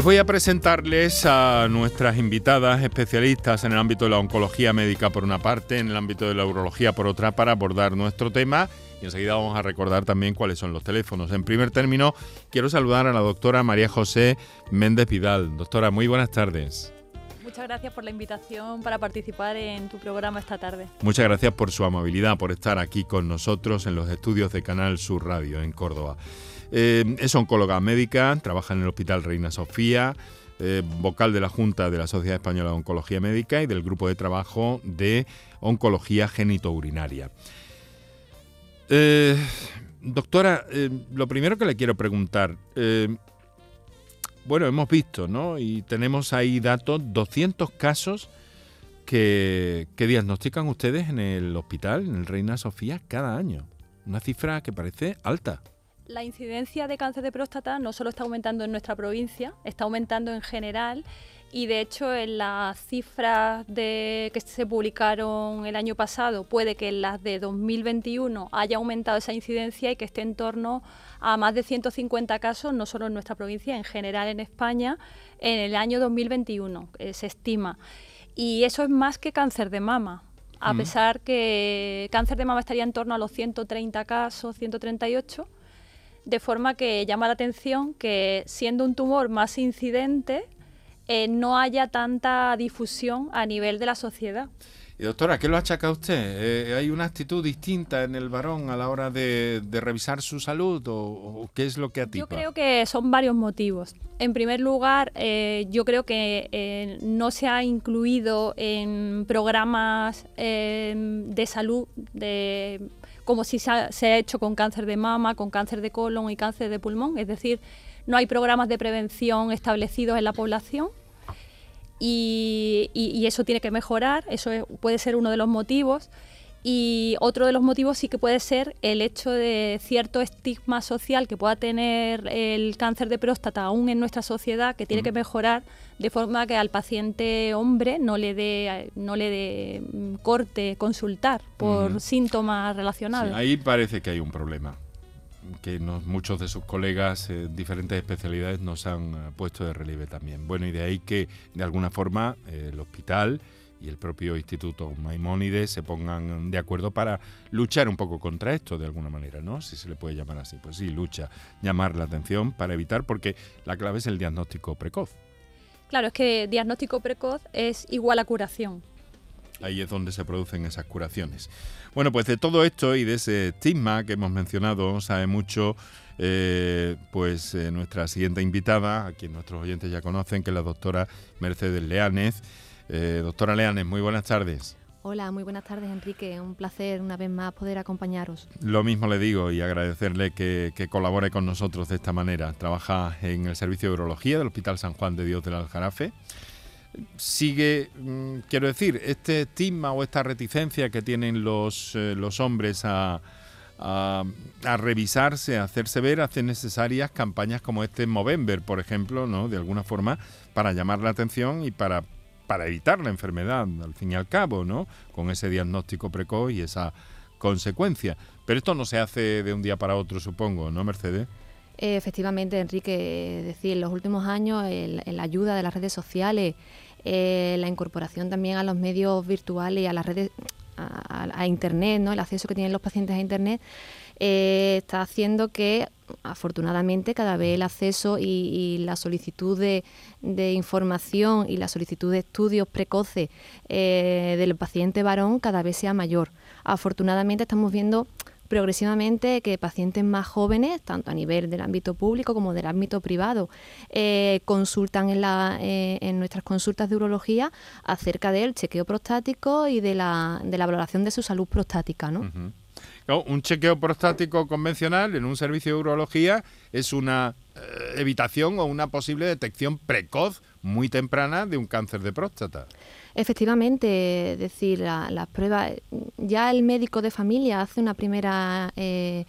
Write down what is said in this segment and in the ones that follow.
Pues voy a presentarles a nuestras invitadas especialistas en el ámbito de la oncología médica por una parte, en el ámbito de la urología por otra, para abordar nuestro tema. Y enseguida vamos a recordar también cuáles son los teléfonos. En primer término, quiero saludar a la doctora María José Méndez Pidal. Doctora, muy buenas tardes. Muchas gracias por la invitación para participar en tu programa esta tarde. Muchas gracias por su amabilidad, por estar aquí con nosotros en los estudios de Canal Sur Radio en Córdoba. Eh, es oncóloga médica, trabaja en el Hospital Reina Sofía, eh, vocal de la Junta de la Sociedad Española de Oncología Médica y del Grupo de Trabajo de Oncología Genitourinaria. Eh, doctora, lo primero que le quiero preguntar, bueno, hemos visto, ¿no? Y tenemos ahí datos, 200 casos que, que diagnostican ustedes en el hospital, en el Reina Sofía, cada año. Una cifra que parece alta. La incidencia de cáncer de próstata no solo está aumentando en nuestra provincia, está aumentando en general y de hecho en las cifras de, que se publicaron el año pasado puede que en las de 2021 haya aumentado esa incidencia y que esté en torno a más de 150 casos, no solo en nuestra provincia, en general en España, en el año 2021, eh, se estima. Y eso es más que cáncer de mama, a pesar que cáncer de mama estaría en torno a los 130 casos, 138 de forma que llama la atención que siendo un tumor más incidente, eh, no haya tanta difusión a nivel de la sociedad. Y doctora, ¿qué lo achaca usted? Eh, ¿Hay una actitud distinta en el varón a la hora de, revisar su salud o, qué es lo que atipa? Yo creo que son varios motivos. En primer lugar, eh, yo creo que no se ha incluido en programas de salud de como si se ha, hecho con cáncer de mama, con cáncer de colon y cáncer de pulmón. Es decir, no hay programas de prevención establecidos en la población. Y, eso tiene que mejorar, eso puede ser uno de los motivos. Y otro de los motivos sí que puede ser el hecho de cierto estigma social que pueda tener el cáncer de próstata aún en nuestra sociedad, que tiene que mejorar de forma que al paciente hombre no le dé no le dé mm, corte consultar por síntomas relacionados. ahí parece que hay un problema que muchos de sus colegas en diferentes especialidades nos han eh, puesto de relieve también. Bueno, y de ahí que de alguna forma eh, el hospital y el propio Instituto Maimónides se pongan de acuerdo para luchar un poco contra esto de alguna manera, ¿no? Si se le puede llamar así. Pues sí, lucha, llamar la atención para evitar, porque la clave es el diagnóstico precoz. Claro, es que diagnóstico precoz es igual a curación. Ahí es donde se producen esas curaciones. Bueno, pues de todo esto y de ese estigma que hemos mencionado, sabe mucho eh, pues eh, nuestra siguiente invitada, a quien nuestros oyentes ya conocen, que es la doctora Mercedes Leánez. Eh, doctora Leanes, muy buenas tardes. Hola, muy buenas tardes Enrique, un placer una vez más poder acompañaros. Lo mismo le digo y agradecerle que, colabore con nosotros de esta manera. Trabaja en el Servicio de Urología del Hospital San Juan de Dios del Aljarafe. Sigue, mm, quiero decir, este estigma o esta reticencia que tienen los, eh, los hombres a, a, a, revisarse, a hacerse ver, hace necesarias campañas como este Movember, por ejemplo, ¿no? de alguna forma, para llamar la atención y para para evitar la enfermedad, al fin y al cabo, ¿no? Con ese diagnóstico precoz y esa consecuencia. Pero esto no se hace de un día para otro, supongo, ¿no, Mercedes? Efectivamente, Enrique, decir, en los últimos años la ayuda de las redes sociales, eh, la incorporación también a los medios virtuales y a las redes, a, Internet, ¿no? el acceso que tienen los pacientes a Internet, eh, está haciendo que afortunadamente cada vez el acceso y, la solicitud de, información y la solicitud de estudios precoces eh, del paciente varón cada vez sea mayor. Afortunadamente estamos viendo progresivamente que pacientes más jóvenes, tanto a nivel del ámbito público como del ámbito privado, eh, consultan en, en, nuestras consultas de urología acerca del chequeo prostático y de la, de la valoración de su salud prostática. ¿no? Un chequeo prostático convencional en un servicio de urología es una eh, evitación o una posible detección precoz muy temprana de un cáncer de próstata. Efectivamente, decir, las pruebas, ya el médico de familia hace una primera... Eh,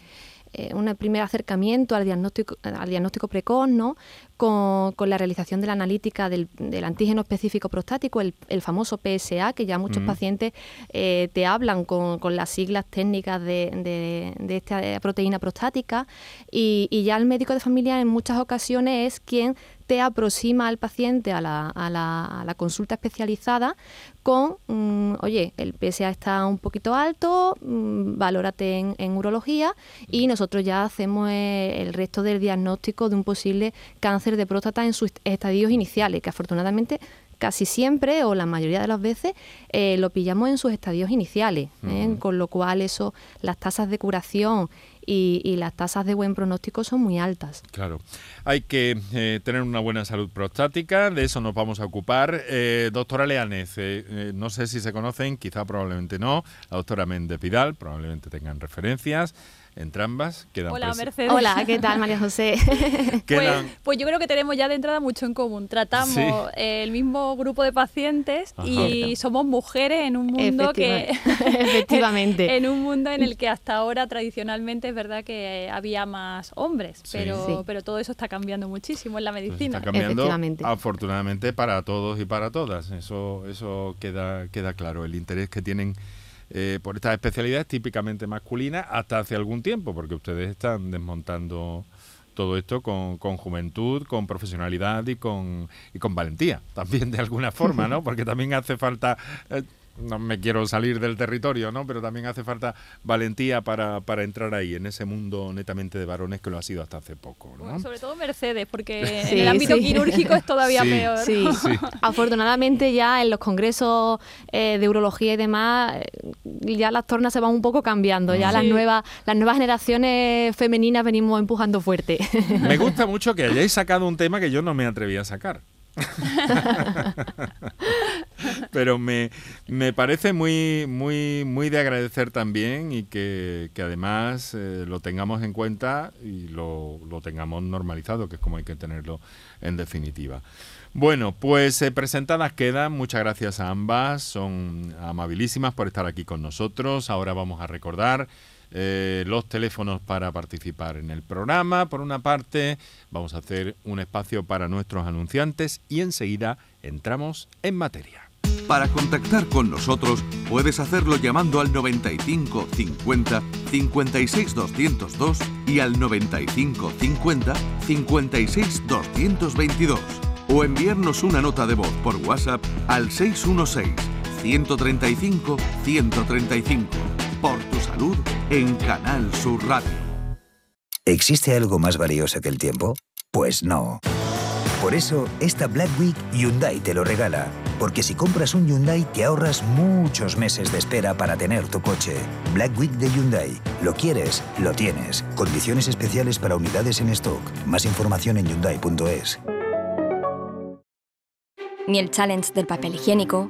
eh, un primer acercamiento al diagnóstico, al diagnóstico precoz, ¿no? con, la realización de la analítica del, antígeno específico prostático, el, famoso PSA, que ya muchos pacientes eh, te hablan con, las siglas técnicas de, esta proteína prostática y, y ya el médico de familia en muchas ocasiones es quien te aproxima al paciente a la, a la, a la consulta especializada con, mm, oye, el PSA está un poquito alto, mm, valórate en, urología y nosotros ya hacemos eh, el resto del diagnóstico de un posible cáncer de próstata en sus estadios iniciales, que afortunadamente casi siempre o la mayoría de las veces eh, lo pillamos en sus estadios iniciales, ¿eh? con lo cual eso, las tasas de curación y, las tasas de buen pronóstico son muy altas. Claro, hay que eh, tener una buena salud prostática, de eso nos vamos a ocupar. doctora Leanez, no sé si se conocen, quizá probablemente no, la doctora Méndez Vidal, probablemente tengan referencias entre ambas. Quedan Hola, Mercedes. Hola, ¿qué tal, María José? pues, pues, yo creo que tenemos ya de entrada mucho en común. Tratamos el mismo grupo de pacientes y somos mujeres en un mundo que... Efectivamente. en un mundo en el que hasta ahora tradicionalmente es verdad que había más hombres, pero, pero todo eso está cambiando muchísimo en la pues medicina. está cambiando afortunadamente para todos y para todas. Eso, eso queda, queda claro. El interés que tienen eh, por estas especialidades típicamente masculinas hasta hace algún tiempo, porque ustedes están desmontando todo esto con, con, juventud, con profesionalidad y con, y con valentía, también de alguna forma, ¿no? Porque también hace falta eh, no me quiero salir del territorio, ¿no? Pero también hace falta valentía para, para entrar ahí, en ese mundo netamente de varones que lo ha sido hasta hace poco, ¿no? sobre todo Mercedes, porque en el ámbito quirúrgico es todavía peor. Sí, Afortunadamente ya en los congresos eh, de urología y demás, eh, ya las tornas se van un poco cambiando, ya las nuevas las nuevas generaciones femeninas venimos empujando fuerte. Me gusta mucho que hayáis sacado un tema que yo no me atreví a sacar. Pero me, parece muy, muy, muy de agradecer también y que, además eh, lo tengamos en cuenta y lo, tengamos normalizado, que es como hay que tenerlo en definitiva. Bueno, pues eh, presentadas quedan. Muchas gracias a ambas. Son amabilísimas por estar aquí con nosotros. Ahora vamos a recordar eh, los teléfonos para participar en el programa. Por una parte, vamos a hacer un espacio para nuestros anunciantes y enseguida entramos en materia. Para contactar con nosotros puedes hacerlo llamando al 95 50 56 202 y al 95 50 56 222 o enviarnos una nota de voz por WhatsApp al 616 135 135 por tu salud en Canal Sur Radio. ¿Existe algo más valioso que el tiempo? Pues no. Por eso, esta Black Week Hyundai te lo regala. Porque si compras un Hyundai te ahorras muchos meses de espera para tener tu coche. Black Week de Hyundai. Lo quieres, lo tienes. Condiciones especiales para unidades en stock. Más información en hyundai.es. Ni el challenge del papel higiénico,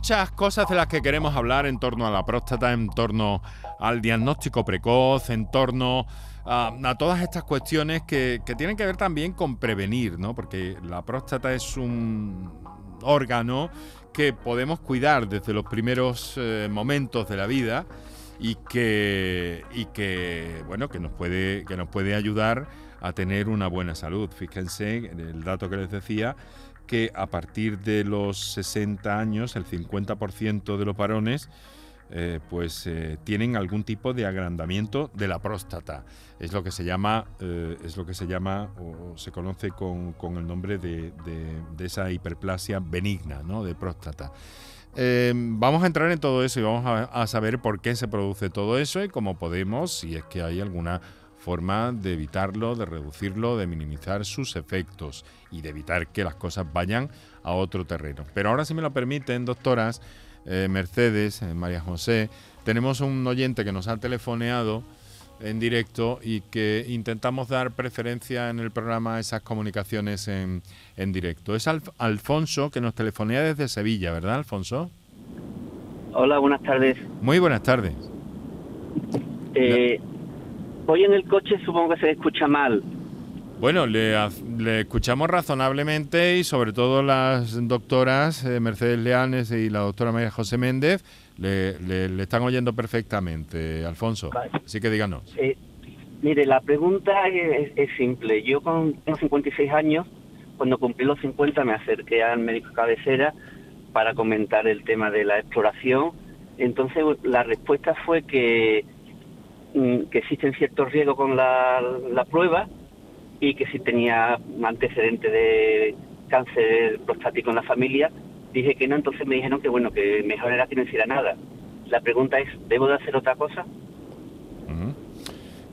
Muchas cosas de las que queremos hablar en torno a la próstata, en torno al diagnóstico precoz, en torno a, todas estas cuestiones que, tienen que ver también con prevenir, ¿no? Porque la próstata es un órgano que podemos cuidar desde los primeros eh, momentos de la vida y que, y que bueno que nos puede que nos puede ayudar a tener una buena salud. Fíjense el dato que les decía que a partir de los 60 años el 50% de los varones eh, pues eh, tienen algún tipo de agrandamiento de la próstata. Es lo que se llama, eh, es lo que se llama o se conoce con, el nombre de, esa hiperplasia benigna, ¿no? De próstata. vamos a entrar en todo eso y vamos a, saber por qué se produce todo eso y cómo podemos, si es que hay alguna forma de evitarlo, de reducirlo, de minimizar sus efectos y de evitar que las cosas vayan a otro terreno. Pero ahora, si me lo permiten, doctoras, eh, Mercedes, eh, María José, tenemos un oyente que nos ha telefoneado en directo y que intentamos dar preferencia en el programa a esas comunicaciones en, directo. Es Alfonso que nos telefonea desde Sevilla, ¿verdad, Alfonso? Hola, buenas tardes. Muy buenas tardes. Eh, voy en el coche, supongo que se escucha mal. Bueno, le, escuchamos razonablemente y sobre todo las doctoras eh, Mercedes Leanes y la doctora María José Méndez le, están oyendo perfectamente, Alfonso. Así que díganos. Eh, mire, la pregunta es, simple. Yo con tengo 56 años, cuando cumplí los 50 me acerqué al médico cabecera para comentar el tema de la exploración. Entonces la respuesta fue que, que existen ciertos riesgos con la, la prueba y que si tenía antecedente de cáncer prostático en la familia, dije que no, entonces me dijeron que bueno, que mejor era que no hiciera nada. La pregunta es, ¿debo de hacer otra cosa?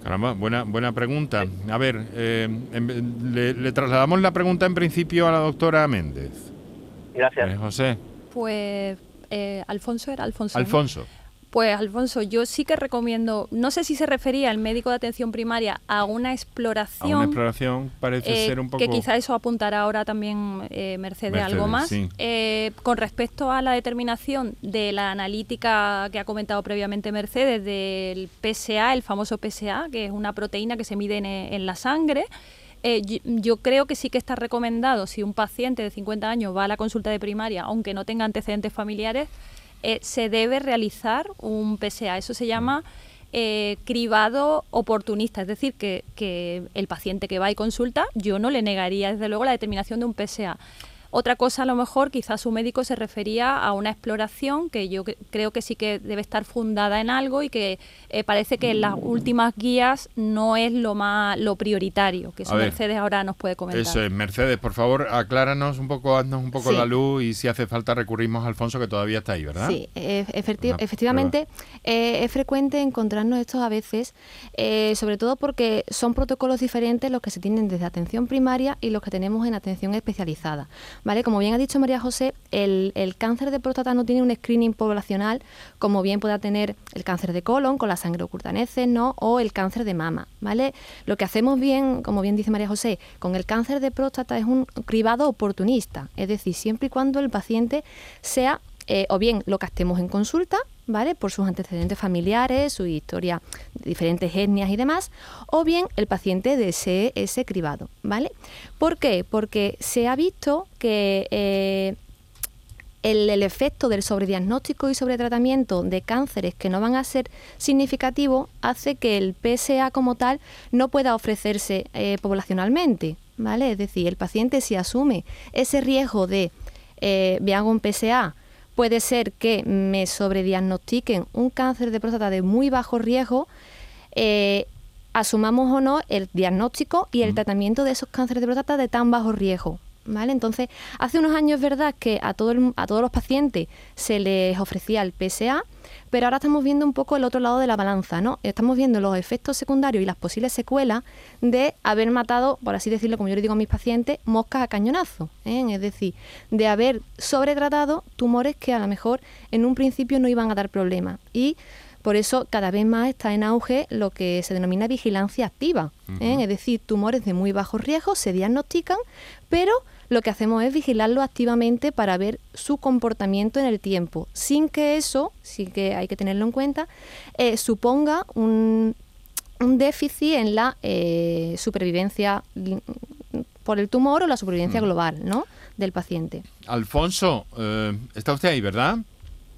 Caramba, buena, buena pregunta. A ver, eh, le, trasladamos la pregunta en principio a la doctora Méndez. Gracias. José. Pues eh, Alfonso era Alfonso. Alfonso. Pues Alfonso, yo sí que recomiendo, no sé si se refería el médico de atención primaria a una exploración. A una exploración parece eh, ser un poco... Que quizá eso apuntará ahora también eh, Mercedes, algo más. Eh, con respecto a la determinación de la analítica que ha comentado previamente Mercedes del PSA, el famoso PSA, que es una proteína que se mide en, la sangre, yo, creo que sí que está recomendado si un paciente de 50 años va a la consulta de primaria, aunque no tenga antecedentes familiares, eh, se debe realizar un PSA. Eso se llama eh, cribado oportunista, es decir, que, que el paciente que va y consulta, yo no le negaría desde luego la determinación de un PSA. Otra cosa, a lo mejor, quizás su médico se refería a una exploración que yo creo que sí que debe estar fundada en algo y que eh, parece que en las últimas guías no es lo más lo prioritario, que eso Mercedes ahora nos puede comentar. Eso es, Mercedes, por favor, acláranos un poco, haznos un poco la luz y si hace falta recurrimos a Alfonso, que todavía está ahí, ¿verdad? Sí, efectivamente eh, es frecuente encontrarnos estos a veces, eh, sobre todo porque son protocolos diferentes los que se tienen desde atención primaria y los que tenemos en atención especializada. ¿Vale? Como bien ha dicho María José, el, cáncer de próstata no tiene un screening poblacional como bien pueda tener el cáncer de colon con la sangre oculta ¿no? o el cáncer de mama, ¿vale? Lo que hacemos bien, como bien dice María José, con el cáncer de próstata es un cribado oportunista, es decir, siempre y cuando el paciente sea eh, o bien lo captemos en consulta, ¿vale? Por sus antecedentes familiares, su historia de diferentes etnias y demás, o bien el paciente desee ese cribado, ¿vale? ¿Por qué? Porque se ha visto que eh, el, efecto del sobrediagnóstico y sobretratamiento de cánceres que no van a ser significativos hace que el PSA como tal no pueda ofrecerse eh, poblacionalmente, ¿vale? Es decir, el paciente si asume ese riesgo de eh, me un PSA puede ser que me sobrediagnostiquen un cáncer de próstata de muy bajo riesgo, eh, asumamos o no el diagnóstico y el tratamiento de esos cánceres de próstata de tan bajo riesgo. ¿Vale? Entonces, hace unos años es verdad que a, todo a todos los pacientes se les ofrecía el PSA, pero ahora estamos viendo un poco el otro lado de la balanza, ¿no? Estamos viendo los efectos secundarios y las posibles secuelas de haber matado, por así decirlo, como yo le digo a mis pacientes, moscas a cañonazo, ¿eh? es decir, de haber sobretratado tumores que a lo mejor en un principio no iban a dar problemas. Y Por eso cada vez más está en auge lo que se denomina vigilancia activa, ¿eh? es decir, tumores de muy bajo riesgo se diagnostican, pero lo que hacemos es vigilarlo activamente para ver su comportamiento en el tiempo, sin que eso, sí que hay que tenerlo en cuenta, eh, suponga un, déficit en la eh, supervivencia por el tumor o la supervivencia global ¿no? del paciente. Alfonso, está usted ahí, ¿verdad?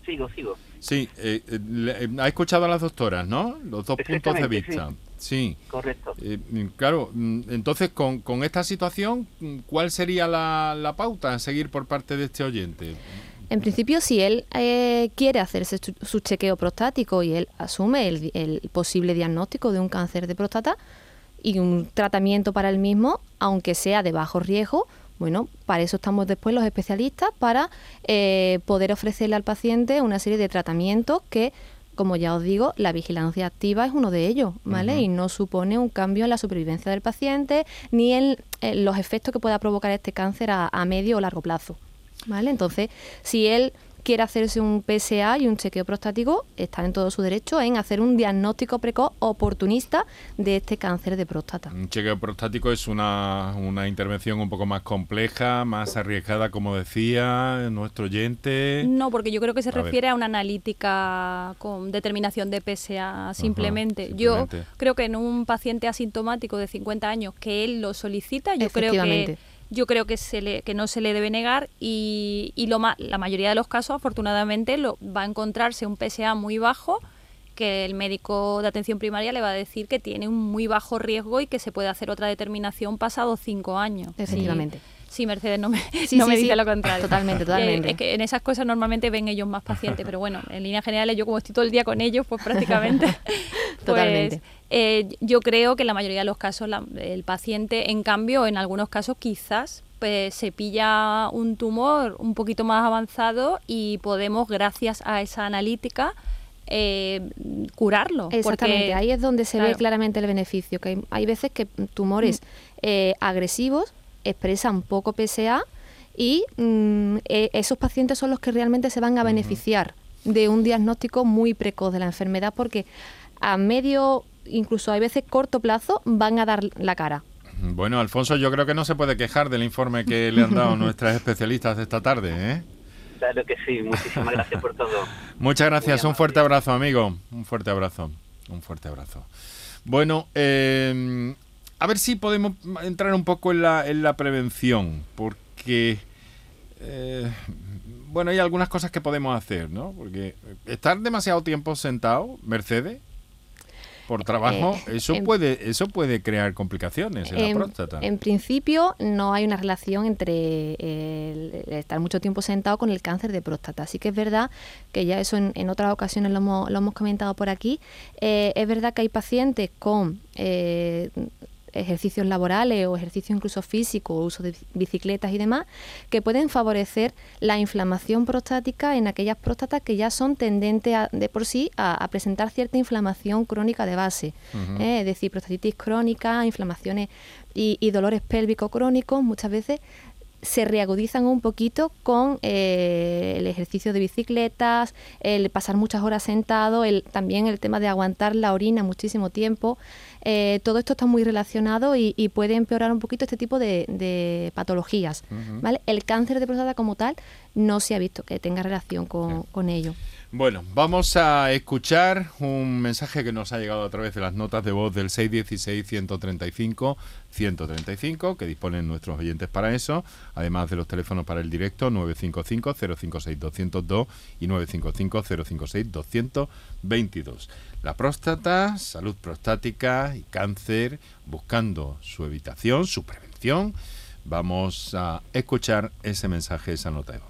Sigo, sigo. Sí, eh, eh, ha escuchado a las doctoras, ¿no? Los dos puntos de vista. Sí. Correcto. Eh, mm, claro, mm, entonces con, con, esta situación, mm, ¿cuál sería la, pauta a seguir por parte de este oyente? En principio, si él quiere hacerse su, chequeo prostático y él asume el, el, posible diagnóstico de un cáncer de próstata y un tratamiento para el mismo, aunque sea de bajo riesgo, bueno, para eso estamos después los especialistas, para eh, poder ofrecerle al paciente una serie de tratamientos que, como ya os digo, la vigilancia activa es uno de ellos, ¿vale? Y no supone un cambio en la supervivencia del paciente ni en, los efectos que pueda provocar este cáncer a, a medio o largo plazo, ¿vale? Entonces, si él quiere hacerse un PSA y un chequeo prostático, está en todo su derecho en hacer un diagnóstico precoz oportunista de este cáncer de próstata. Un chequeo prostático es una, intervención un poco más compleja, más arriesgada, como decía nuestro oyente. No, porque yo creo que se refiere a una analítica con determinación de PSA simplemente. Yo creo que en un paciente asintomático de 50 años que él lo solicita, yo creo que yo creo que, se le, que no se le debe negar y, y lo la mayoría de los casos, afortunadamente, lo, va a encontrarse un PSA muy bajo que el médico de atención primaria le va a decir que tiene un muy bajo riesgo y que se puede hacer otra determinación pasado cinco años. Efectivamente. Sí, Mercedes no me, no me dice lo contrario. Totalmente, totalmente. es que en esas cosas normalmente ven ellos más pacientes, pero bueno, en líneas generales yo como estoy todo el día con ellos, pues prácticamente... pues, totalmente. Eh, yo creo que en la mayoría de los casos el paciente, en cambio, en algunos casos quizás pues, se pilla un tumor un poquito más avanzado y podemos, gracias a esa analítica, eh, curarlo. Exactamente, ahí es donde se ve claramente el beneficio, que hay, veces que tumores mm. eh, agresivos expresan poco PSA y mm, e, esos pacientes son los que realmente se van a beneficiar de un diagnóstico muy precoz de la enfermedad porque a medio, incluso a veces corto plazo, van a dar la cara. Bueno, Alfonso, yo creo que no se puede quejar del informe que le han dado nuestras especialistas esta tarde, ¿eh? Claro que sí, muchísimas gracias por todo. Muchas gracias, un fuerte abrazo, amigo. Un fuerte abrazo, un fuerte abrazo. Bueno, eh, a ver si podemos entrar un poco en la, en la prevención, porque, eh, bueno, hay algunas cosas que podemos hacer, ¿no? Porque estar demasiado tiempo sentado, Mercedes, por trabajo, eh, eso puede eso puede crear complicaciones en, la próstata. En principio no hay una relación entre estar mucho tiempo sentado con el cáncer de próstata. Así que es verdad que ya eso en, otras ocasiones lo hemos, lo hemos comentado por aquí. Eh, es verdad que hay pacientes con ejercicios laborales o ejercicios incluso físicos, uso de bicicletas y demás, que pueden favorecer la inflamación prostática en aquellas próstatas que ya son tendentes de por sí a, presentar cierta inflamación crónica de base, ¿eh? es decir, prostatitis crónica, inflamaciones y, y dolores pélvicos crónicos muchas veces se reagudizan un poquito con eh, el ejercicio de bicicletas, el pasar muchas horas sentado, el, también el tema de aguantar la orina muchísimo tiempo. Eh, todo esto está muy relacionado y, puede empeorar un poquito este tipo de, patologías. ¿vale? El cáncer de próstata como tal no se ha visto que tenga relación con, con ello. Bueno, vamos a escuchar un mensaje que nos ha llegado a través de las notas de voz del 616-135-135, que disponen nuestros oyentes para eso, además de los teléfonos para el directo 955-056-202 y 955-056-222. La próstata, salud prostática y cáncer, buscando su evitación, su prevención. Vamos a escuchar ese mensaje, esa nota de voz.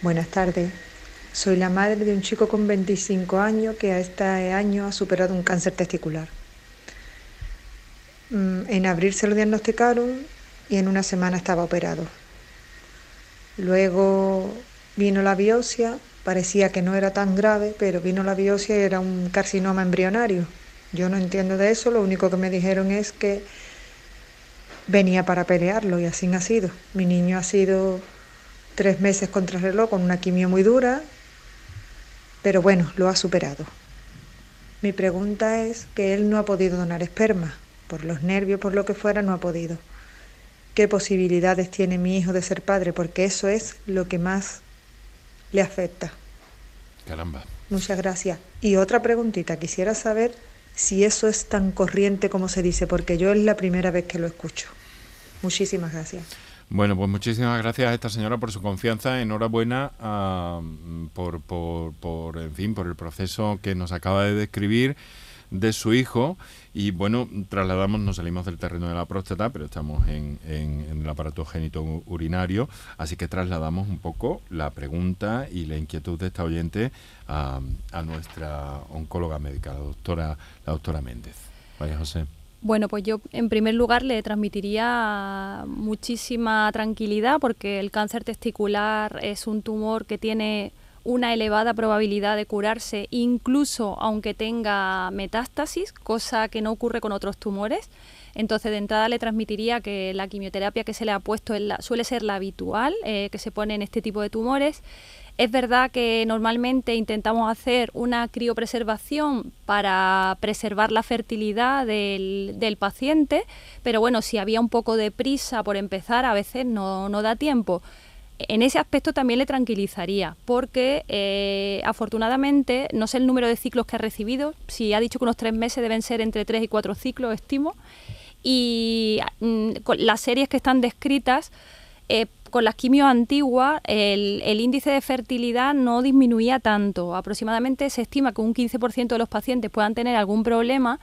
Buenas tardes. Soy la madre de un chico con 25 años que a este año ha superado un cáncer testicular. Mm, en abril se lo diagnosticaron y en una semana estaba operado. Luego vino la biopsia, parecía que no era tan grave, pero vino la biopsia y era un carcinoma embrionario. Yo no entiendo de eso, lo único que me dijeron es que venía para pelearlo y así ha sido. Mi niño ha sido tres meses contra reloj con una quimio muy dura pero bueno, lo ha superado. Mi pregunta es que él no ha podido donar esperma, por los nervios, por lo que fuera, no ha podido. ¿Qué posibilidades tiene mi hijo de ser padre? Porque eso es lo que más le afecta. Caramba. Muchas gracias. Y otra preguntita, quisiera saber si eso es tan corriente como se dice, porque yo es la primera vez que lo escucho. Muchísimas gracias. Bueno, pues muchísimas gracias a esta señora por su confianza. Enhorabuena ah, por, por, por, en fin, por el proceso que nos acaba de describir de su hijo y bueno, trasladamos, nos salimos del terreno de la próstata, pero estamos en, el aparato génito urinario, así que trasladamos un poco la pregunta y la inquietud de esta oyente a, nuestra oncóloga médica, la doctora, la doctora Méndez. María José. Bueno, pues yo en primer lugar le transmitiría muchísima tranquilidad porque el cáncer testicular es un tumor que tiene una elevada probabilidad de curarse incluso aunque tenga metástasis, cosa que no ocurre con otros tumores. Entonces, de entrada le transmitiría que la quimioterapia que se le ha puesto suele ser la habitual eh, que se pone en este tipo de tumores. Es verdad que normalmente intentamos hacer una criopreservación para preservar la fertilidad del, del, paciente, pero bueno, si había un poco de prisa por empezar, a veces no, no da tiempo. En ese aspecto también le tranquilizaría, porque eh, afortunadamente no sé el número de ciclos que ha recibido, si ha dicho que unos tres meses deben ser entre tres y cuatro ciclos, estimo, y mm, las series que están descritas, eh, con las quimios antiguas, el, el, índice de fertilidad no disminuía tanto. Aproximadamente se estima que un 15% de los pacientes puedan tener algún problema,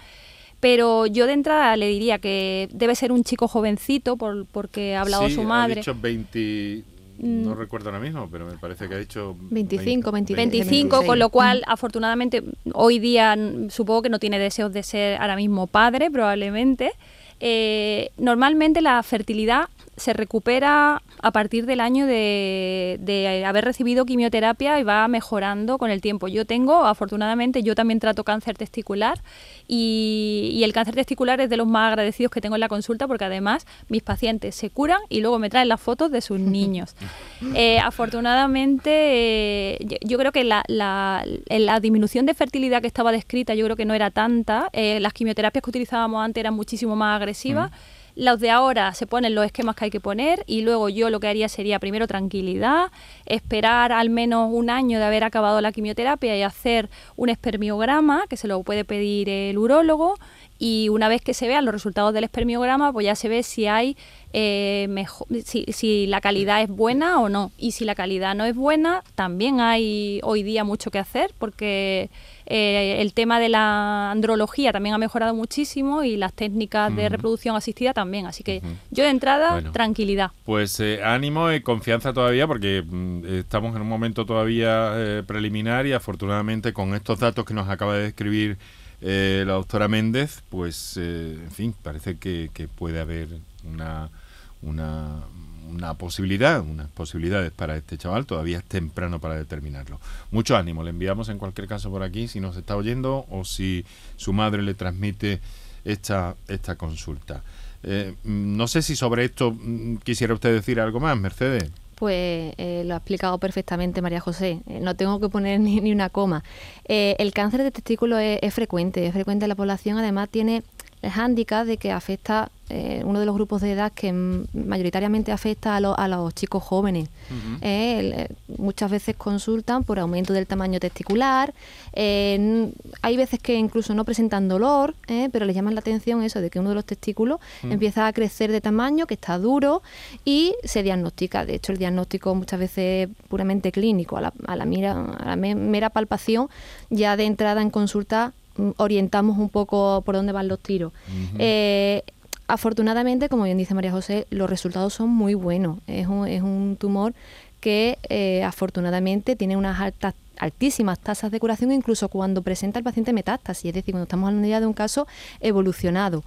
pero yo de entrada le diría que debe ser un chico jovencito por, porque ha hablado su madre. Ha dicho 20, no mm. recuerdo ahora mismo, pero me parece que ha dicho 25, 25, con lo cual afortunadamente hoy día supongo que no tiene deseos de ser ahora mismo padre probablemente. Eh, normalmente la fertilidad se recupera a partir del año de, haber recibido quimioterapia y va mejorando con el tiempo. Yo tengo, afortunadamente, yo también trato cáncer testicular y, el cáncer testicular es de los más agradecidos que tengo en la consulta porque además mis pacientes se curan y luego me traen las fotos de sus niños. Eh, afortunadamente, eh, yo, creo que la, la, disminución de fertilidad que estaba descrita yo creo que no era tanta. Eh, las quimioterapias que utilizábamos antes eran muchísimo más agresivas. Los de ahora se ponen los esquemas que hay que poner y luego yo lo que haría sería primero tranquilidad, esperar al menos un año de haber acabado la quimioterapia y hacer un espermiograma, que se lo puede pedir el urólogo, y una vez que se vean los resultados del espermiograma, pues ya se ve si hay eh, mejor, si, si, la calidad es buena o no. Y si la calidad no es buena, también hay hoy día mucho que hacer porque eh, el tema de la andrología también ha mejorado muchísimo y las técnicas de reproducción asistida también. Así que yo de entrada, tranquilidad. Pues eh, ánimo y confianza todavía porque mm, estamos en un momento todavía preliminar y afortunadamente con estos datos que nos acaba de describir eh, la doctora Méndez, pues, eh, en fin, parece que, puede haber una, una, posibilidad, unas posibilidades para este chaval, todavía es temprano para determinarlo. Mucho ánimo, le enviamos en cualquier caso por aquí si nos está oyendo o si su madre le transmite esta, esta consulta. Eh, no sé si sobre esto mm, quisiera usted decir algo más, Mercedes pues eh, lo ha explicado perfectamente María José. Eh, no tengo que poner ni, una coma. Eh, el cáncer de testículo es, es, frecuente, es frecuente en la población. Además tiene el hándicap de que afecta eh, uno de los grupos de edad que mayoritariamente afecta a, los chicos jóvenes. Eh, muchas veces consultan por aumento del tamaño testicular. Eh, hay veces que incluso no presentan dolor, pero les llaman la atención eso de que uno de los testículos empieza a crecer de tamaño, que está duro y se diagnostica. De hecho, el diagnóstico muchas veces es puramente clínico. A la, a la, mira, a la mera palpación, ya de entrada en consulta mm, orientamos un poco por dónde van los tiros. Afortunadamente, como bien dice María José, los resultados son muy buenos. Es un, es un tumor que eh, afortunadamente tiene unas altas altísimas tasas de curación incluso cuando presenta el paciente metástasis, es decir, cuando estamos hablando ya de un caso evolucionado.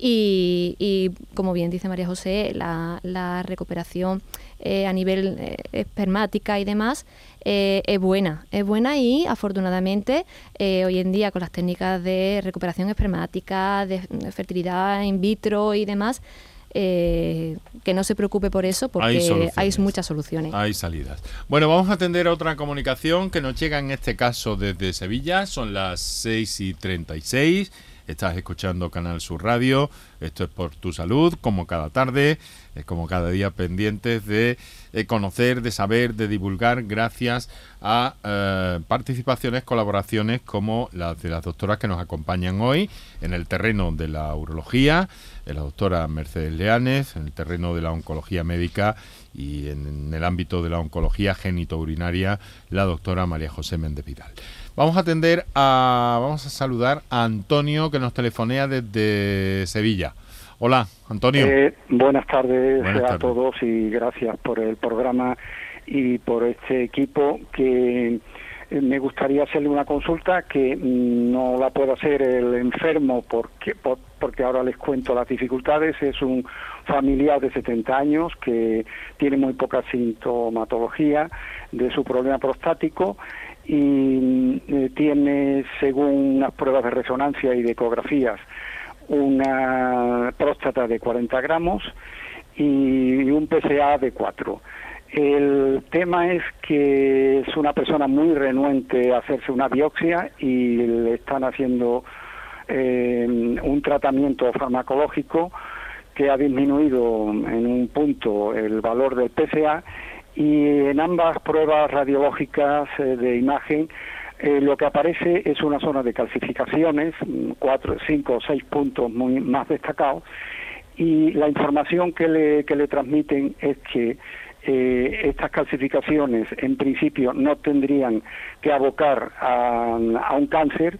Y, como bien dice María José, la, recuperación eh, a nivel eh, espermática y demás eh, es buena, es buena y afortunadamente hoy en día con las técnicas de recuperación espermática, de fertilidad in vitro y demás, eh, que no se preocupe por eso porque hay, muchas soluciones. Hay salidas. Bueno, vamos a atender a otra comunicación que nos llega en este caso desde Sevilla. Son las 6 y 36. Estás escuchando Canal Sur Radio. Esto es por tu salud, como cada tarde, es como cada día pendientes de eh, conocer, de saber, de divulgar, gracias a eh, participaciones, colaboraciones como las de las doctoras que nos acompañan hoy en el terreno de la urología, la doctora Mercedes Leanes, en el terreno de la oncología médica y en, el ámbito de la oncología genitourinaria, la doctora María José Méndez Vidal. Vamos a atender a, vamos a saludar a Antonio que nos telefonea desde Sevilla. Hola, Antonio. Eh, buenas tardes a todos y gracias por el programa y por este equipo que me gustaría hacerle una consulta que mm, no la puede hacer el enfermo porque, porque ahora les cuento las dificultades. Es un familiar de 70 años que tiene muy poca sintomatología de su problema prostático y eh, tiene, según unas pruebas de resonancia y de ecografías, una próstata de 40 gramos y un PSA de 4. El tema es que es una persona muy renuente a hacerse una biopsia y le están haciendo eh, un tratamiento farmacológico que ha disminuido en un punto el valor del PSA y en ambas pruebas radiológicas eh, de imagen eh, lo que aparece es una zona de calcificaciones, cuatro, cinco o seis puntos muy más destacados, y la información que le, que le transmiten es que eh, estas calcificaciones en principio no tendrían que abocar a, un cáncer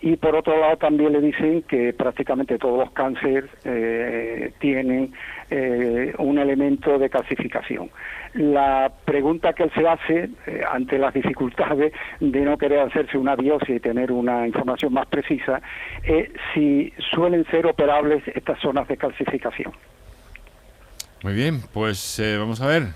y por otro lado también le dicen que prácticamente todos los cánceres eh, tienen eh, un elemento de calcificación. La pregunta que él se hace ante las dificultades de no querer hacerse una biopsia y tener una información más precisa es si suelen ser operables estas zonas de calcificación. Muy bien, pues vamos a ver.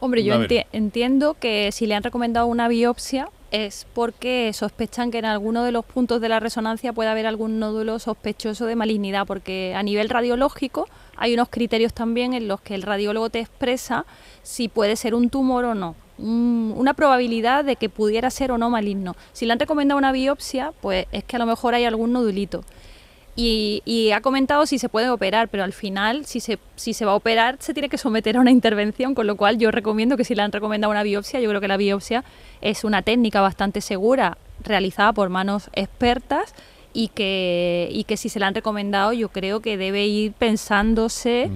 Hombre, yo entiendo que si le han recomendado una biopsia, es porque sospechan que en alguno de los puntos de la resonancia puede haber algún nódulo sospechoso de malignidad, porque a nivel radiológico hay unos criterios también en los que el radiólogo te expresa si puede ser un tumor o no, una probabilidad de que pudiera ser o no maligno. Si le han recomendado una biopsia, pues es que a lo mejor hay algún nodulito. Y, ha comentado si se puede operar, pero al final, si se, si se va a operar, se tiene que someter a una intervención, con lo cual yo recomiendo que si le han recomendado una biopsia, yo creo que la biopsia es una técnica bastante segura, realizada por manos expertas y que, y que si se la han recomendado, yo creo que debe ir pensándose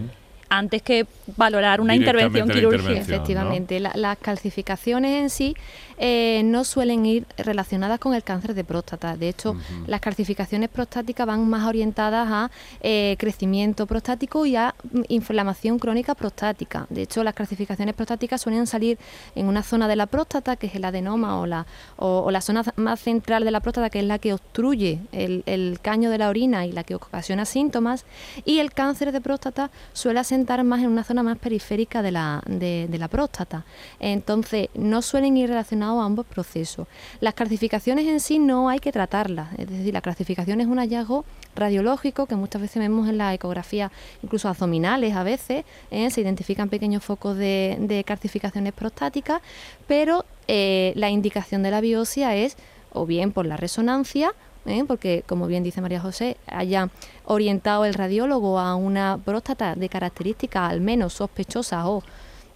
antes que valorar una intervención quirúrgica. Efectivamente, las calcificaciones en sí eh, no suelen ir relacionadas con el cáncer de próstata. De hecho, las calcificaciones prostáticas van más orientadas a eh, crecimiento prostático y a mm, inflamación crónica prostática. De hecho, las calcificaciones prostáticas suelen salir en una zona de la próstata, que es el adenoma, o la, o, la zona más central de la próstata, que es la que obstruye el, el caño de la orina y la que ocasiona síntomas. Y el cáncer de próstata suele asentar más en una zona más periférica de la, de, de la próstata. Entonces, no suelen ir relacionados a ambos procesos. Las calcificaciones en sí no hay que tratarlas, es decir, la calcificación es un hallazgo radiológico que muchas veces vemos en la ecografía, incluso abdominales a veces, ¿eh? se identifican pequeños focos de, calcificaciones prostáticas, pero eh, la indicación de la biopsia es o bien por la resonancia, ¿eh? porque como bien dice María José, haya orientado el radiólogo a una próstata de características al menos sospechosas o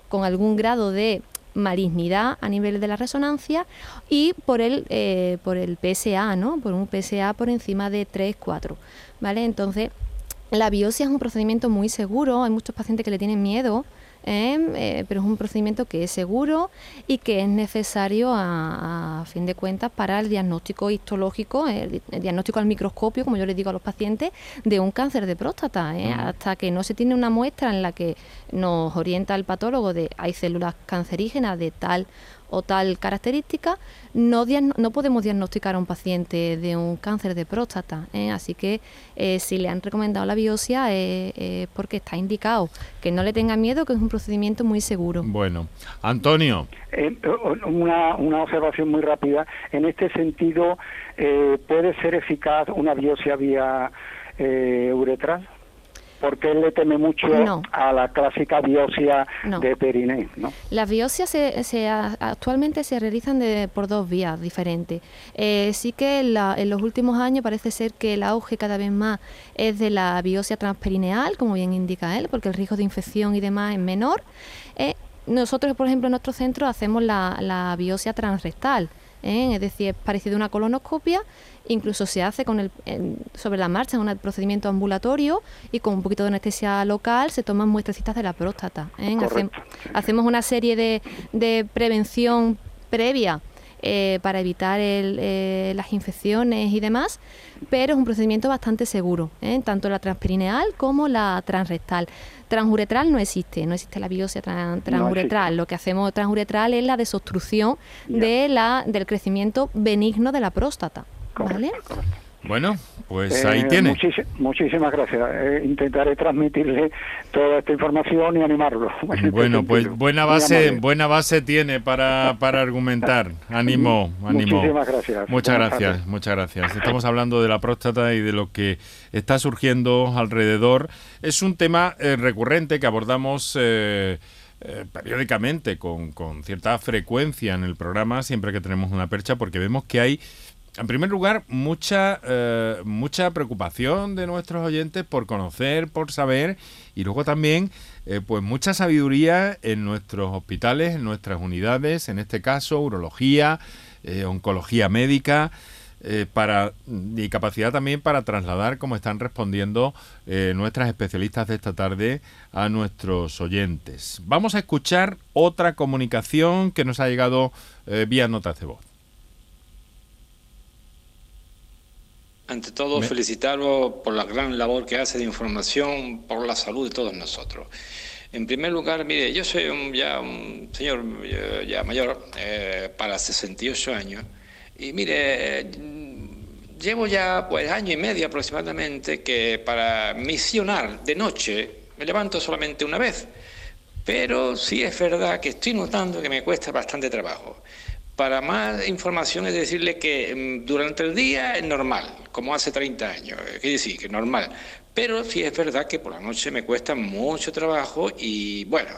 con algún grado de malignidad a nivel de la resonancia y por el, eh, por el PSA, ¿no? Por un PSA por encima de 3, 4, ¿vale? Entonces, la biopsia es un procedimiento muy seguro, hay muchos pacientes que le tienen miedo, ¿eh? Eh, pero es un procedimiento que es seguro y que es necesario a, fin de cuentas para el diagnóstico histológico, el, diagnóstico al microscopio, como yo les digo a los pacientes, de un cáncer de próstata. ¿eh? Hasta que no se tiene una muestra en la que nos orienta el patólogo de hay células cancerígenas de tal o tal característica, no, no podemos diagnosticar a un paciente de un cáncer de próstata. ¿eh? Así que eh, si le han recomendado la biopsia es eh, porque está indicado. Que no le tenga miedo, que es un procedimiento muy seguro. Bueno, Antonio. una, una observación muy rápida. En este sentido, ¿puede ser eficaz una biopsia vía uretral? Porque él le teme mucho a la clásica biopsia de periné, ¿no? Las biopsias se, actualmente se realizan de, por dos vías diferentes. Eh, sí que en, los últimos años parece ser que el auge cada vez más es de la biopsia transperineal, como bien indica él, porque el riesgo de infección y demás es menor. Eh, nosotros, por ejemplo, en nuestro centro hacemos la, la biopsia transrectal, ¿eh? es decir, es parecido a una colonoscopia, incluso se hace con el, sobre la marcha en un procedimiento ambulatorio y con un poquito de anestesia local se toman muestrecitas de la próstata. ¿eh? hacemos una serie de, de prevención previa eh, para evitar eh, las infecciones y demás, pero es un procedimiento bastante seguro, ¿eh? tanto la transperineal como la transrectal. Transuretral no existe, no existe la biopsia transuretral. Lo que hacemos transuretral es la desobstrucción de la, del crecimiento benigno de la próstata. ¿Vale? Bueno, pues ahí eh, tiene. muchísimas gracias. Eh, intentaré transmitirle toda esta información y animarlo. Bueno, pues buena base, buena base tiene para, para argumentar. Ánimo, ánimo. Muchísimas gracias. Muchas gracias, muchas gracias. Estamos hablando de la próstata y de lo que está surgiendo alrededor. Es un tema eh, recurrente que abordamos. periódicamente, con, con cierta frecuencia en el programa, siempre que tenemos una percha, porque vemos que hay en primer lugar, mucha, eh, mucha preocupación de nuestros oyentes por conocer, por saber, y luego también, eh, pues mucha sabiduría en nuestros hospitales, en nuestras unidades, en este caso, urología, eh, oncología médica, para, y capacidad también para trasladar, como están respondiendo nuestras especialistas de esta tarde, a nuestros oyentes. Vamos a escuchar otra comunicación que nos ha llegado vía notas de voz. Ante todo, felicitarlo por la gran labor que hace de información por la salud de todos nosotros. En primer lugar, mire, yo soy un, ya un señor ya mayor, eh, para 68 años, y mire, llevo ya pues año y medio aproximadamente que para misionar de noche me levanto solamente una vez, pero sí es verdad que estoy notando que me cuesta bastante trabajo. Para más información es decirle que mm, durante el día es normal, como hace 30 años, quiere decir que es normal. Pero sí es verdad que por la noche me cuesta mucho trabajo y bueno,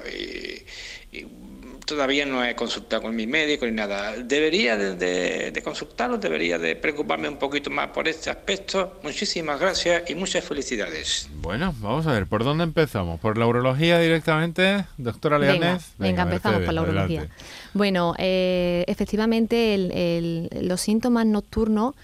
todavía no he consultado con mi médico ni nada. Debería de, de, consultarlo, debería de preocuparme un poquito más por este aspecto. Muchísimas gracias y muchas felicidades. Bueno, vamos a ver, ¿por dónde empezamos? ¿Por la urología directamente, doctora Leanes? Venga, empezamos por la urología. Bueno, eh, efectivamente los síntomas nocturnos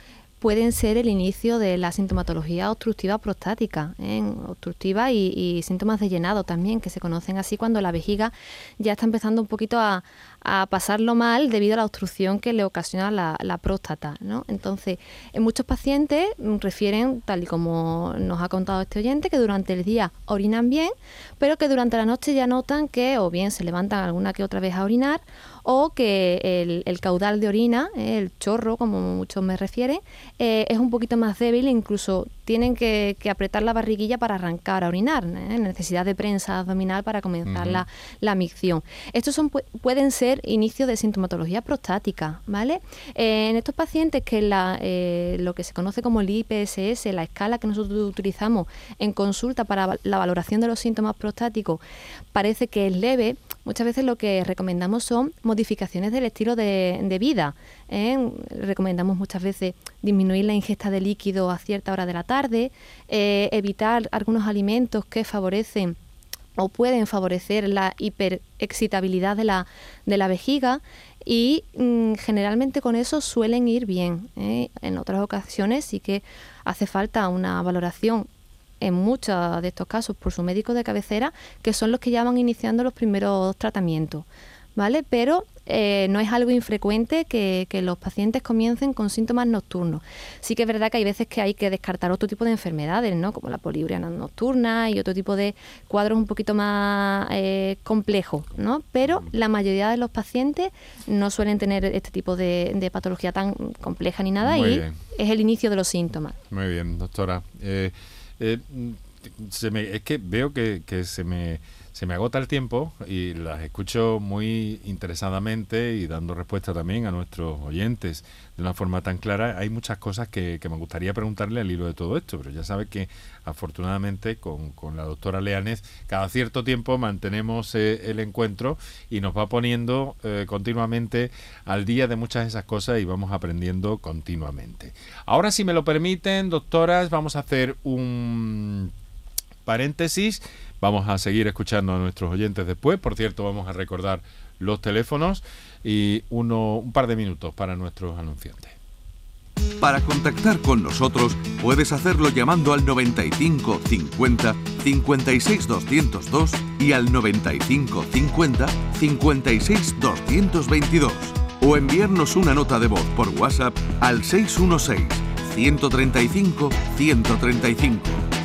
pueden ser el inicio de la sintomatología obstructiva prostática, ¿eh? obstructiva y, síntomas de llenado también, que se conocen así cuando la vejiga ya está empezando un poquito a, a pasarlo mal debido a la obstrucción que le ocasiona la, próstata. ¿no? Entonces, en muchos pacientes mm, refieren, tal y como nos ha contado este oyente, que durante el día orinan bien, pero que durante la noche ya notan que o bien se levantan alguna que otra vez a orinar o que el, caudal de orina, eh, el chorro, como muchos me refieren, eh, es un poquito más débil e incluso tienen que, apretar la barriguilla para arrancar a orinar, ¿eh? necesidad de prensa abdominal para comenzar la, la, micción. Estos son, pueden ser inicios de sintomatología prostática, ¿vale? en estos pacientes que la, lo que se conoce como el IPSS, la escala que nosotros utilizamos en consulta para la valoración de los síntomas prostáticos, parece que es leve, muchas veces lo que recomendamos son modificaciones del estilo de, vida. ¿eh? Recomendamos muchas veces disminuir la ingesta de líquido a cierta hora de la tarde, eh, evitar algunos alimentos que favorecen o pueden favorecer la hiperexcitabilidad de la, de la vejiga y mm, generalmente con eso suelen ir bien. ¿eh? En otras ocasiones sí que hace falta una valoración en muchos de estos casos por su médico de cabecera, que son los que ya van iniciando los primeros tratamientos. ¿Vale? Pero eh, no es algo infrecuente que, los pacientes comiencen con síntomas nocturnos. Sí que es verdad que hay veces que hay que descartar otro tipo de enfermedades, ¿no? como la poliuria nocturna y otro tipo de cuadros un poquito más eh, complejos, ¿no? pero la mayoría de los pacientes no suelen tener este tipo de, patología tan compleja ni nada y es el inicio de los síntomas. Muy bien, doctora. Eh, eh, se me, es que veo que, se me se me agota el tiempo y las escucho muy interesadamente y dando respuesta también a nuestros oyentes de una forma tan clara. Hay muchas cosas que, me gustaría preguntarle al hilo de todo esto, pero ya sabe que afortunadamente con, la doctora Leanes cada cierto tiempo mantenemos eh, el encuentro y nos va poniendo eh, continuamente al día de muchas de esas cosas y vamos aprendiendo continuamente. Ahora, si me lo permiten, doctoras, vamos a hacer un paréntesis. Vamos a seguir escuchando a nuestros oyentes después. Por cierto, vamos a recordar los teléfonos y uno, un par de minutos para nuestros anunciantes. Para contactar con nosotros puedes hacerlo llamando al 95 50 56 202 y al 95 50 56 222 o enviarnos una nota de voz por WhatsApp al 616 135 135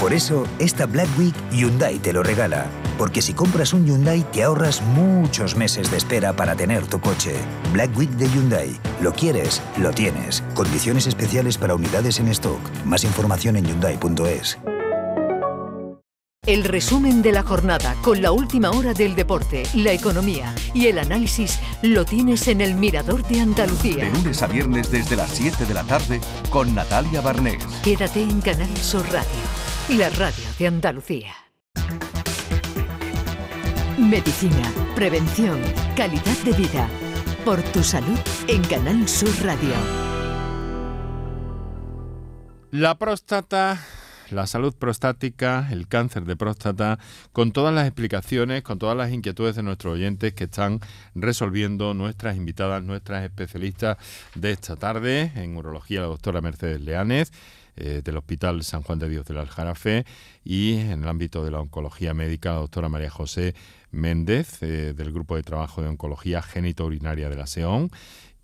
Por eso, esta Black Week Hyundai te lo regala. Porque si compras un Hyundai te ahorras muchos meses de espera para tener tu coche. Black Week de Hyundai. Lo quieres, lo tienes. Condiciones especiales para unidades en stock. Más información en hyundai.es. El resumen de la jornada con la última hora del deporte, la economía y el análisis lo tienes en el Mirador de Andalucía. De lunes a viernes desde las 7 de la tarde con Natalia Barnés. Quédate en Canal Sur Radio la radio de Andalucía. Medicina, prevención, calidad de vida. Por tu salud en Canal Sur Radio. La próstata, la salud prostática, el cáncer de próstata, con todas las explicaciones, con todas las inquietudes de nuestros oyentes que están resolviendo nuestras invitadas, nuestras especialistas de esta tarde en urología, la doctora Mercedes Leanes eh, del Hospital San Juan de Dios del Aljarafe y en el ámbito de la oncología médica, la doctora María José Méndez, eh, del Grupo de Trabajo de Oncología Urinaria de la SEON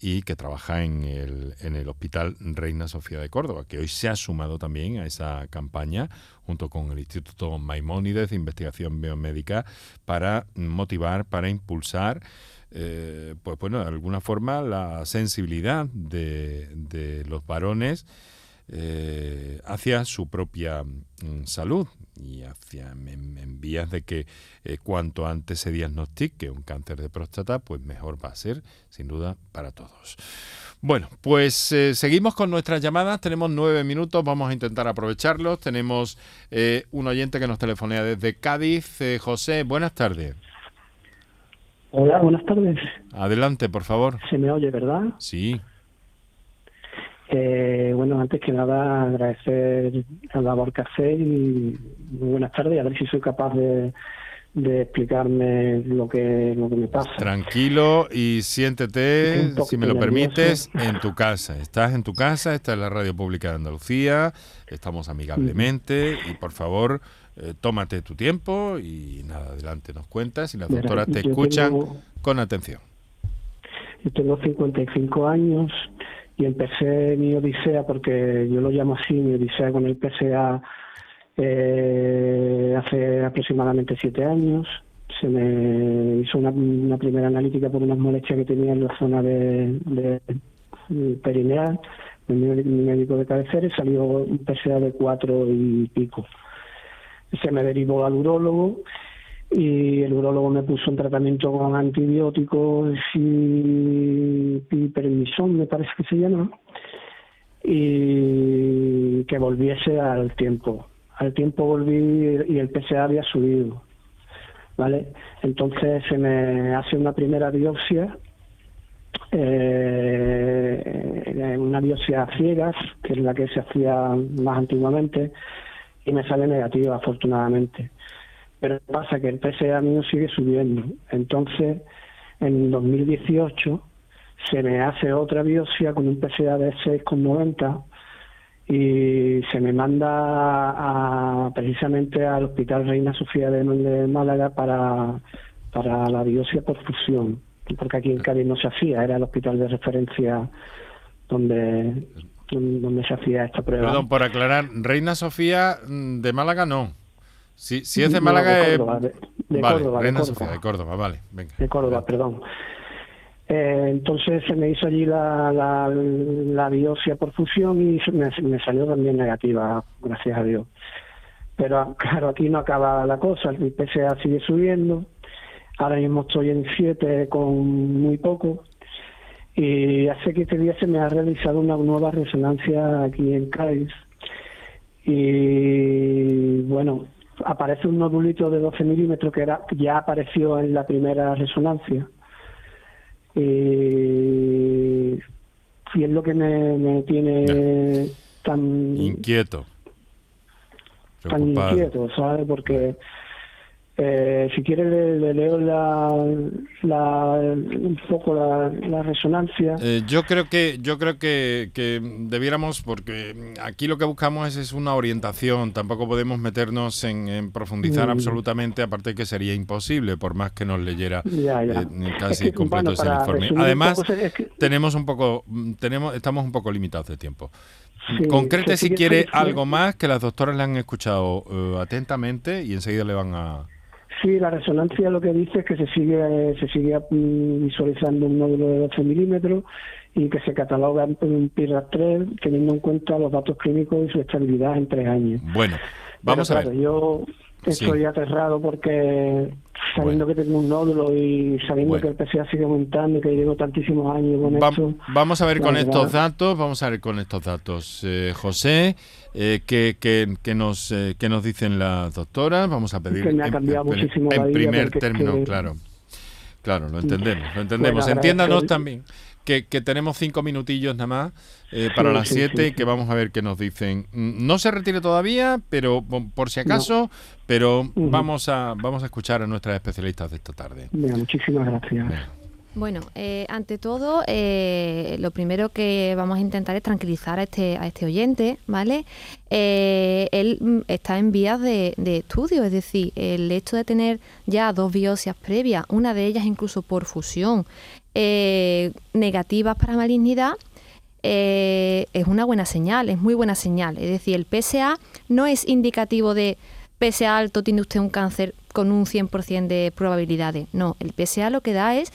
y que trabaja en el, en el Hospital Reina Sofía de Córdoba, que hoy se ha sumado también a esa campaña junto con el Instituto Maimónides de Investigación Biomédica para motivar, para impulsar eh, pues bueno, de alguna forma la sensibilidad de, de los varones eh, hacia su propia mm, salud y hacia en, vías de que eh, cuanto antes se diagnostique un cáncer de próstata, pues mejor va a ser, sin duda, para todos. Bueno, pues seguimos con nuestras llamadas. Tenemos nueve minutos, vamos a intentar aprovecharlos. Tenemos un oyente que nos telefonea desde Cádiz. José, buenas tardes. Hola, buenas tardes. Adelante, por favor. Se me oye, ¿verdad? Sí. Eh, bueno, antes que nada agradecer la labor que hacéis y muy buenas tardes, a ver si soy capaz de, explicarme lo que, lo que me pasa. Tranquilo y siéntete, si me lo permites, en tu casa. Estás en tu casa, esta es la Radio Pública de Andalucía, estamos amigablemente y por favor eh, tómate tu tiempo y nada, adelante nos cuentas y las doctoras te escuchan con atención. Yo tengo 55 años y empecé mi odisea, porque yo lo llamo así, mi odisea con el PSA eh, hace aproximadamente siete años. Se me hizo una, primera analítica por unas molestias que tenía en la zona de, de perineal, mi, médico de cabecera, y salió un PSA de cuatro y pico se me derivó al urólogo y el urólogo me puso un tratamiento con antibióticos y pipermisón, me parece que se llama, y que volviese al tiempo. Al tiempo volví y el PSA había subido, ¿vale? Entonces se me hace una primera biopsia, eh, una biopsia a ciegas, que es la que se hacía más antiguamente, y me sale negativa, afortunadamente. Pero pasa que el PSA mío sigue subiendo. Entonces, en 2018 se me hace otra biopsia con un PSA de 6,90 y se me manda a, precisamente al Hospital Reina Sofía de, Málaga para, para la biopsia por fusión, porque aquí en Cádiz no se hacía, era el hospital de referencia donde donde se hacía esta prueba. Perdón, por aclarar, Reina Sofía mm, de Málaga no. Si, si es de Málaga de Córdoba, de, Córdoba, Reina Sofía de Córdoba, vale, venga. De Córdoba, perdón. Eh, entonces se me hizo allí la, la, biopsia por fusión y me, me, salió también negativa, gracias a Dios. Pero claro, aquí no acaba la cosa, el PSA sigue subiendo, ahora mismo estoy en 7 con muy poco, y hace 15 días se me ha realizado una nueva resonancia aquí en Cádiz. Y bueno, aparece un nodulito de 12 milímetros que era, ya apareció en la primera resonancia. Y, es lo que me, tiene tan inquieto. Tan inquieto, ¿sabes? Porque eh, si quiere le, leo la, un poco la, resonancia. Eh, yo creo que yo creo que, debiéramos porque aquí lo que buscamos es, una orientación. Tampoco podemos meternos en, profundizar mm. absolutamente, aparte que sería imposible por más que nos leyera eh, casi completo ese informe. Además tenemos un poco tenemos estamos un poco limitados de tiempo. Concrete si quiere algo más que las doctoras le han escuchado atentamente y enseguida le van a Sí, la resonancia lo que dice es que se sigue se sigue mm, visualizando un nódulo de 12 milímetros y que se cataloga en un PIRAT 3 teniendo en cuenta los datos clínicos y su estabilidad en tres años. Bueno, vamos a ver. Yo estoy aterrado porque sabiendo que tengo un nódulo y sabiendo que el PSA sigue aumentando y que llevo tantísimos años con esto. Vamos a ver con estos datos, vamos a ver con estos datos. Eh, José, eh, ¿qué, qué, nos, eh, ¿qué nos dicen las doctoras? Vamos a pedir me ha cambiado en, muchísimo en primer término, claro. Claro, lo entendemos, lo entendemos. Entiéndanos también que, tenemos cinco minutillos nada más eh, para las siete y que vamos a ver qué nos dicen. Mm, no se retire todavía, pero por si acaso, pero vamos a vamos a escuchar a nuestras especialistas de esta tarde. muchísimas gracias. Bueno, eh, ante todo, eh, lo primero que vamos a intentar es tranquilizar a este, a este oyente, ¿vale? Eh, él mm, está en vías de, estudio, es decir, el hecho de tener ya dos biopsias previas, una de ellas incluso por fusión, negativas para malignidad, es una buena señal, es muy buena señal. Es decir, el PSA no es indicativo de PSA alto tiene usted un cáncer con un 100% de probabilidades. No, el PSA lo que da es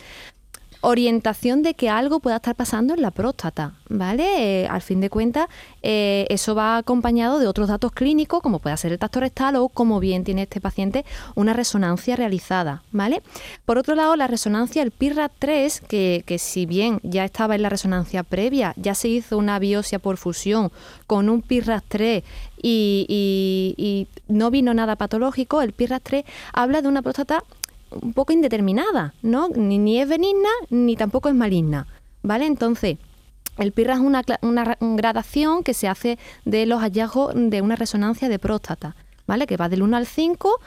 orientación de que algo pueda estar pasando en la próstata, ¿vale? Eh, al fin de cuentas, eh, eso va acompañado de otros datos clínicos, como puede ser el tacto rectal o como bien tiene este paciente una resonancia realizada, ¿vale? Por otro lado, la resonancia, el PIRA3, que, que si bien ya estaba en la resonancia previa, ya se hizo una biopsia por fusión con un PIRA3 y, y, no vino nada patológico, el PIRA3 habla de una próstata un poco indeterminada, ¿no? Ni, es benigna ni tampoco es maligna, ¿vale? Entonces, el PIRA es una, una, gradación que se hace de los hallazgos de una resonancia de próstata, ¿vale? Que va del 1 al 5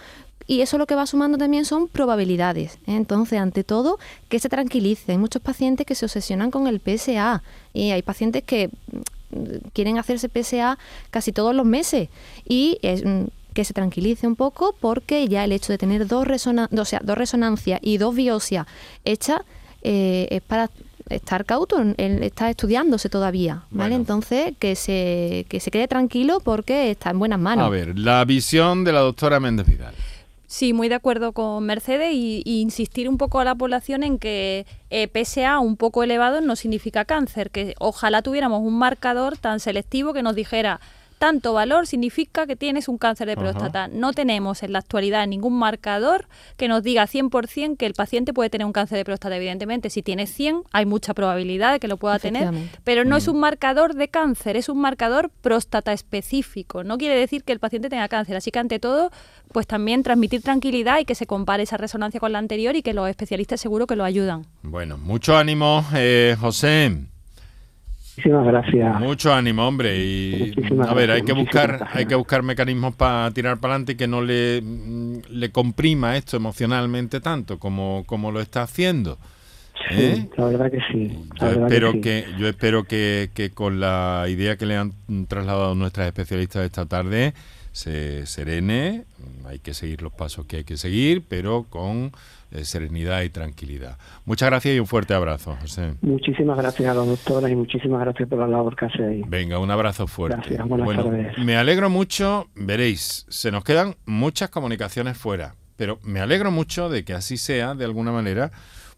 y eso lo que va sumando también son probabilidades. ¿eh? Entonces, ante todo, que se tranquilice. Hay muchos pacientes que se obsesionan con el PSA y hay pacientes que mm, quieren hacerse PSA casi todos los meses y es, mm, que se tranquilice un poco porque ya el hecho de tener dos, o sea, dos resonancias y dos biopsias hechas eh, es para estar cauto, él está estudiándose todavía, ¿vale? Entonces, que se, que se quede tranquilo porque está en buenas manos. A ver, la visión de la doctora Méndez Vidal. Sí, muy de acuerdo con Mercedes y, insistir un poco a la población en que eh, PSA un poco elevado no significa cáncer, que ojalá tuviéramos un marcador tan selectivo que nos dijera tanto valor significa que tienes un cáncer de próstata. No tenemos en la actualidad ningún marcador que nos diga 100% que el paciente puede tener un cáncer de próstata. Evidentemente, si tiene 100, hay mucha probabilidad de que lo pueda tener, pero no es mm. un marcador de cáncer, es un marcador próstata específico. No quiere decir que el paciente tenga cáncer. Así que, ante todo, pues también transmitir tranquilidad y que se compare esa resonancia con la anterior y que los especialistas seguro que lo ayudan. Bueno, mucho ánimo, eh, José. Muchísimas gracias. Mucho ánimo, hombre. Y a ver, hay que buscar, hay que buscar mecanismos para tirar para adelante y que no le, mm, le comprima esto emocionalmente tanto como, como lo está haciendo. ¿Eh? la verdad que sí. Yo espero que, yo espero que, que, con la idea que le han trasladado nuestras especialistas esta tarde se serene. Hay que seguir los pasos que hay que seguir, pero con eh, serenidad y tranquilidad. Muchas gracias y un fuerte abrazo, José. Muchísimas gracias a los doctores y muchísimas gracias por la labor que hacéis. Venga, un abrazo fuerte. Gracias, bueno, Me alegro mucho, veréis, se nos quedan muchas comunicaciones fuera, pero me alegro mucho de que así sea, de alguna manera,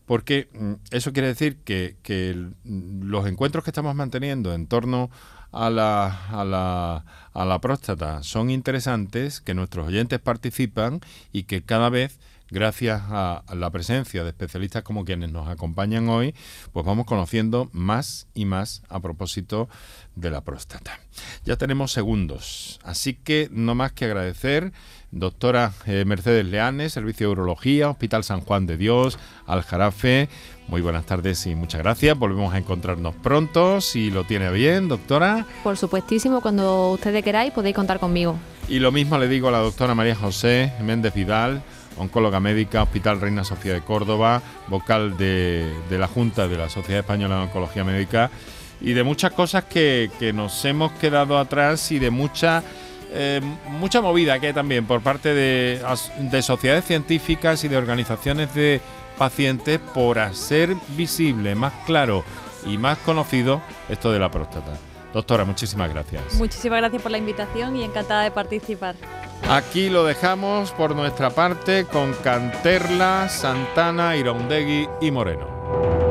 porque mm, eso quiere decir que, que los encuentros que estamos manteniendo en torno a la, a, la, a la próstata son interesantes, que nuestros oyentes participan y que cada vez gracias a la presencia de especialistas como quienes nos acompañan hoy, pues vamos conociendo más y más a propósito de la próstata. Ya tenemos segundos, así que no más que agradecer, doctora eh, Mercedes Leanes, Servicio de Urología, Hospital San Juan de Dios, Aljarafe. Muy buenas tardes y muchas gracias. Volvemos a encontrarnos pronto, si lo tiene bien, doctora. Por supuestísimo, cuando ustedes queráis podéis contar conmigo. Y lo mismo le digo a la doctora María José Méndez Vidal, oncóloga médica, Hospital Reina Sofía de Córdoba, vocal de, la Junta de la Sociedad Española de Oncología Médica y de muchas cosas que, nos hemos quedado atrás y de mucha, eh, mucha movida que hay también por parte de, de sociedades científicas y de organizaciones de pacientes por hacer visible, más claro y más conocido esto de la próstata. Doctora, muchísimas gracias. Muchísimas gracias por la invitación y encantada de participar. Aquí lo dejamos por nuestra parte con Canterla, Santana, Iraundegui y Moreno.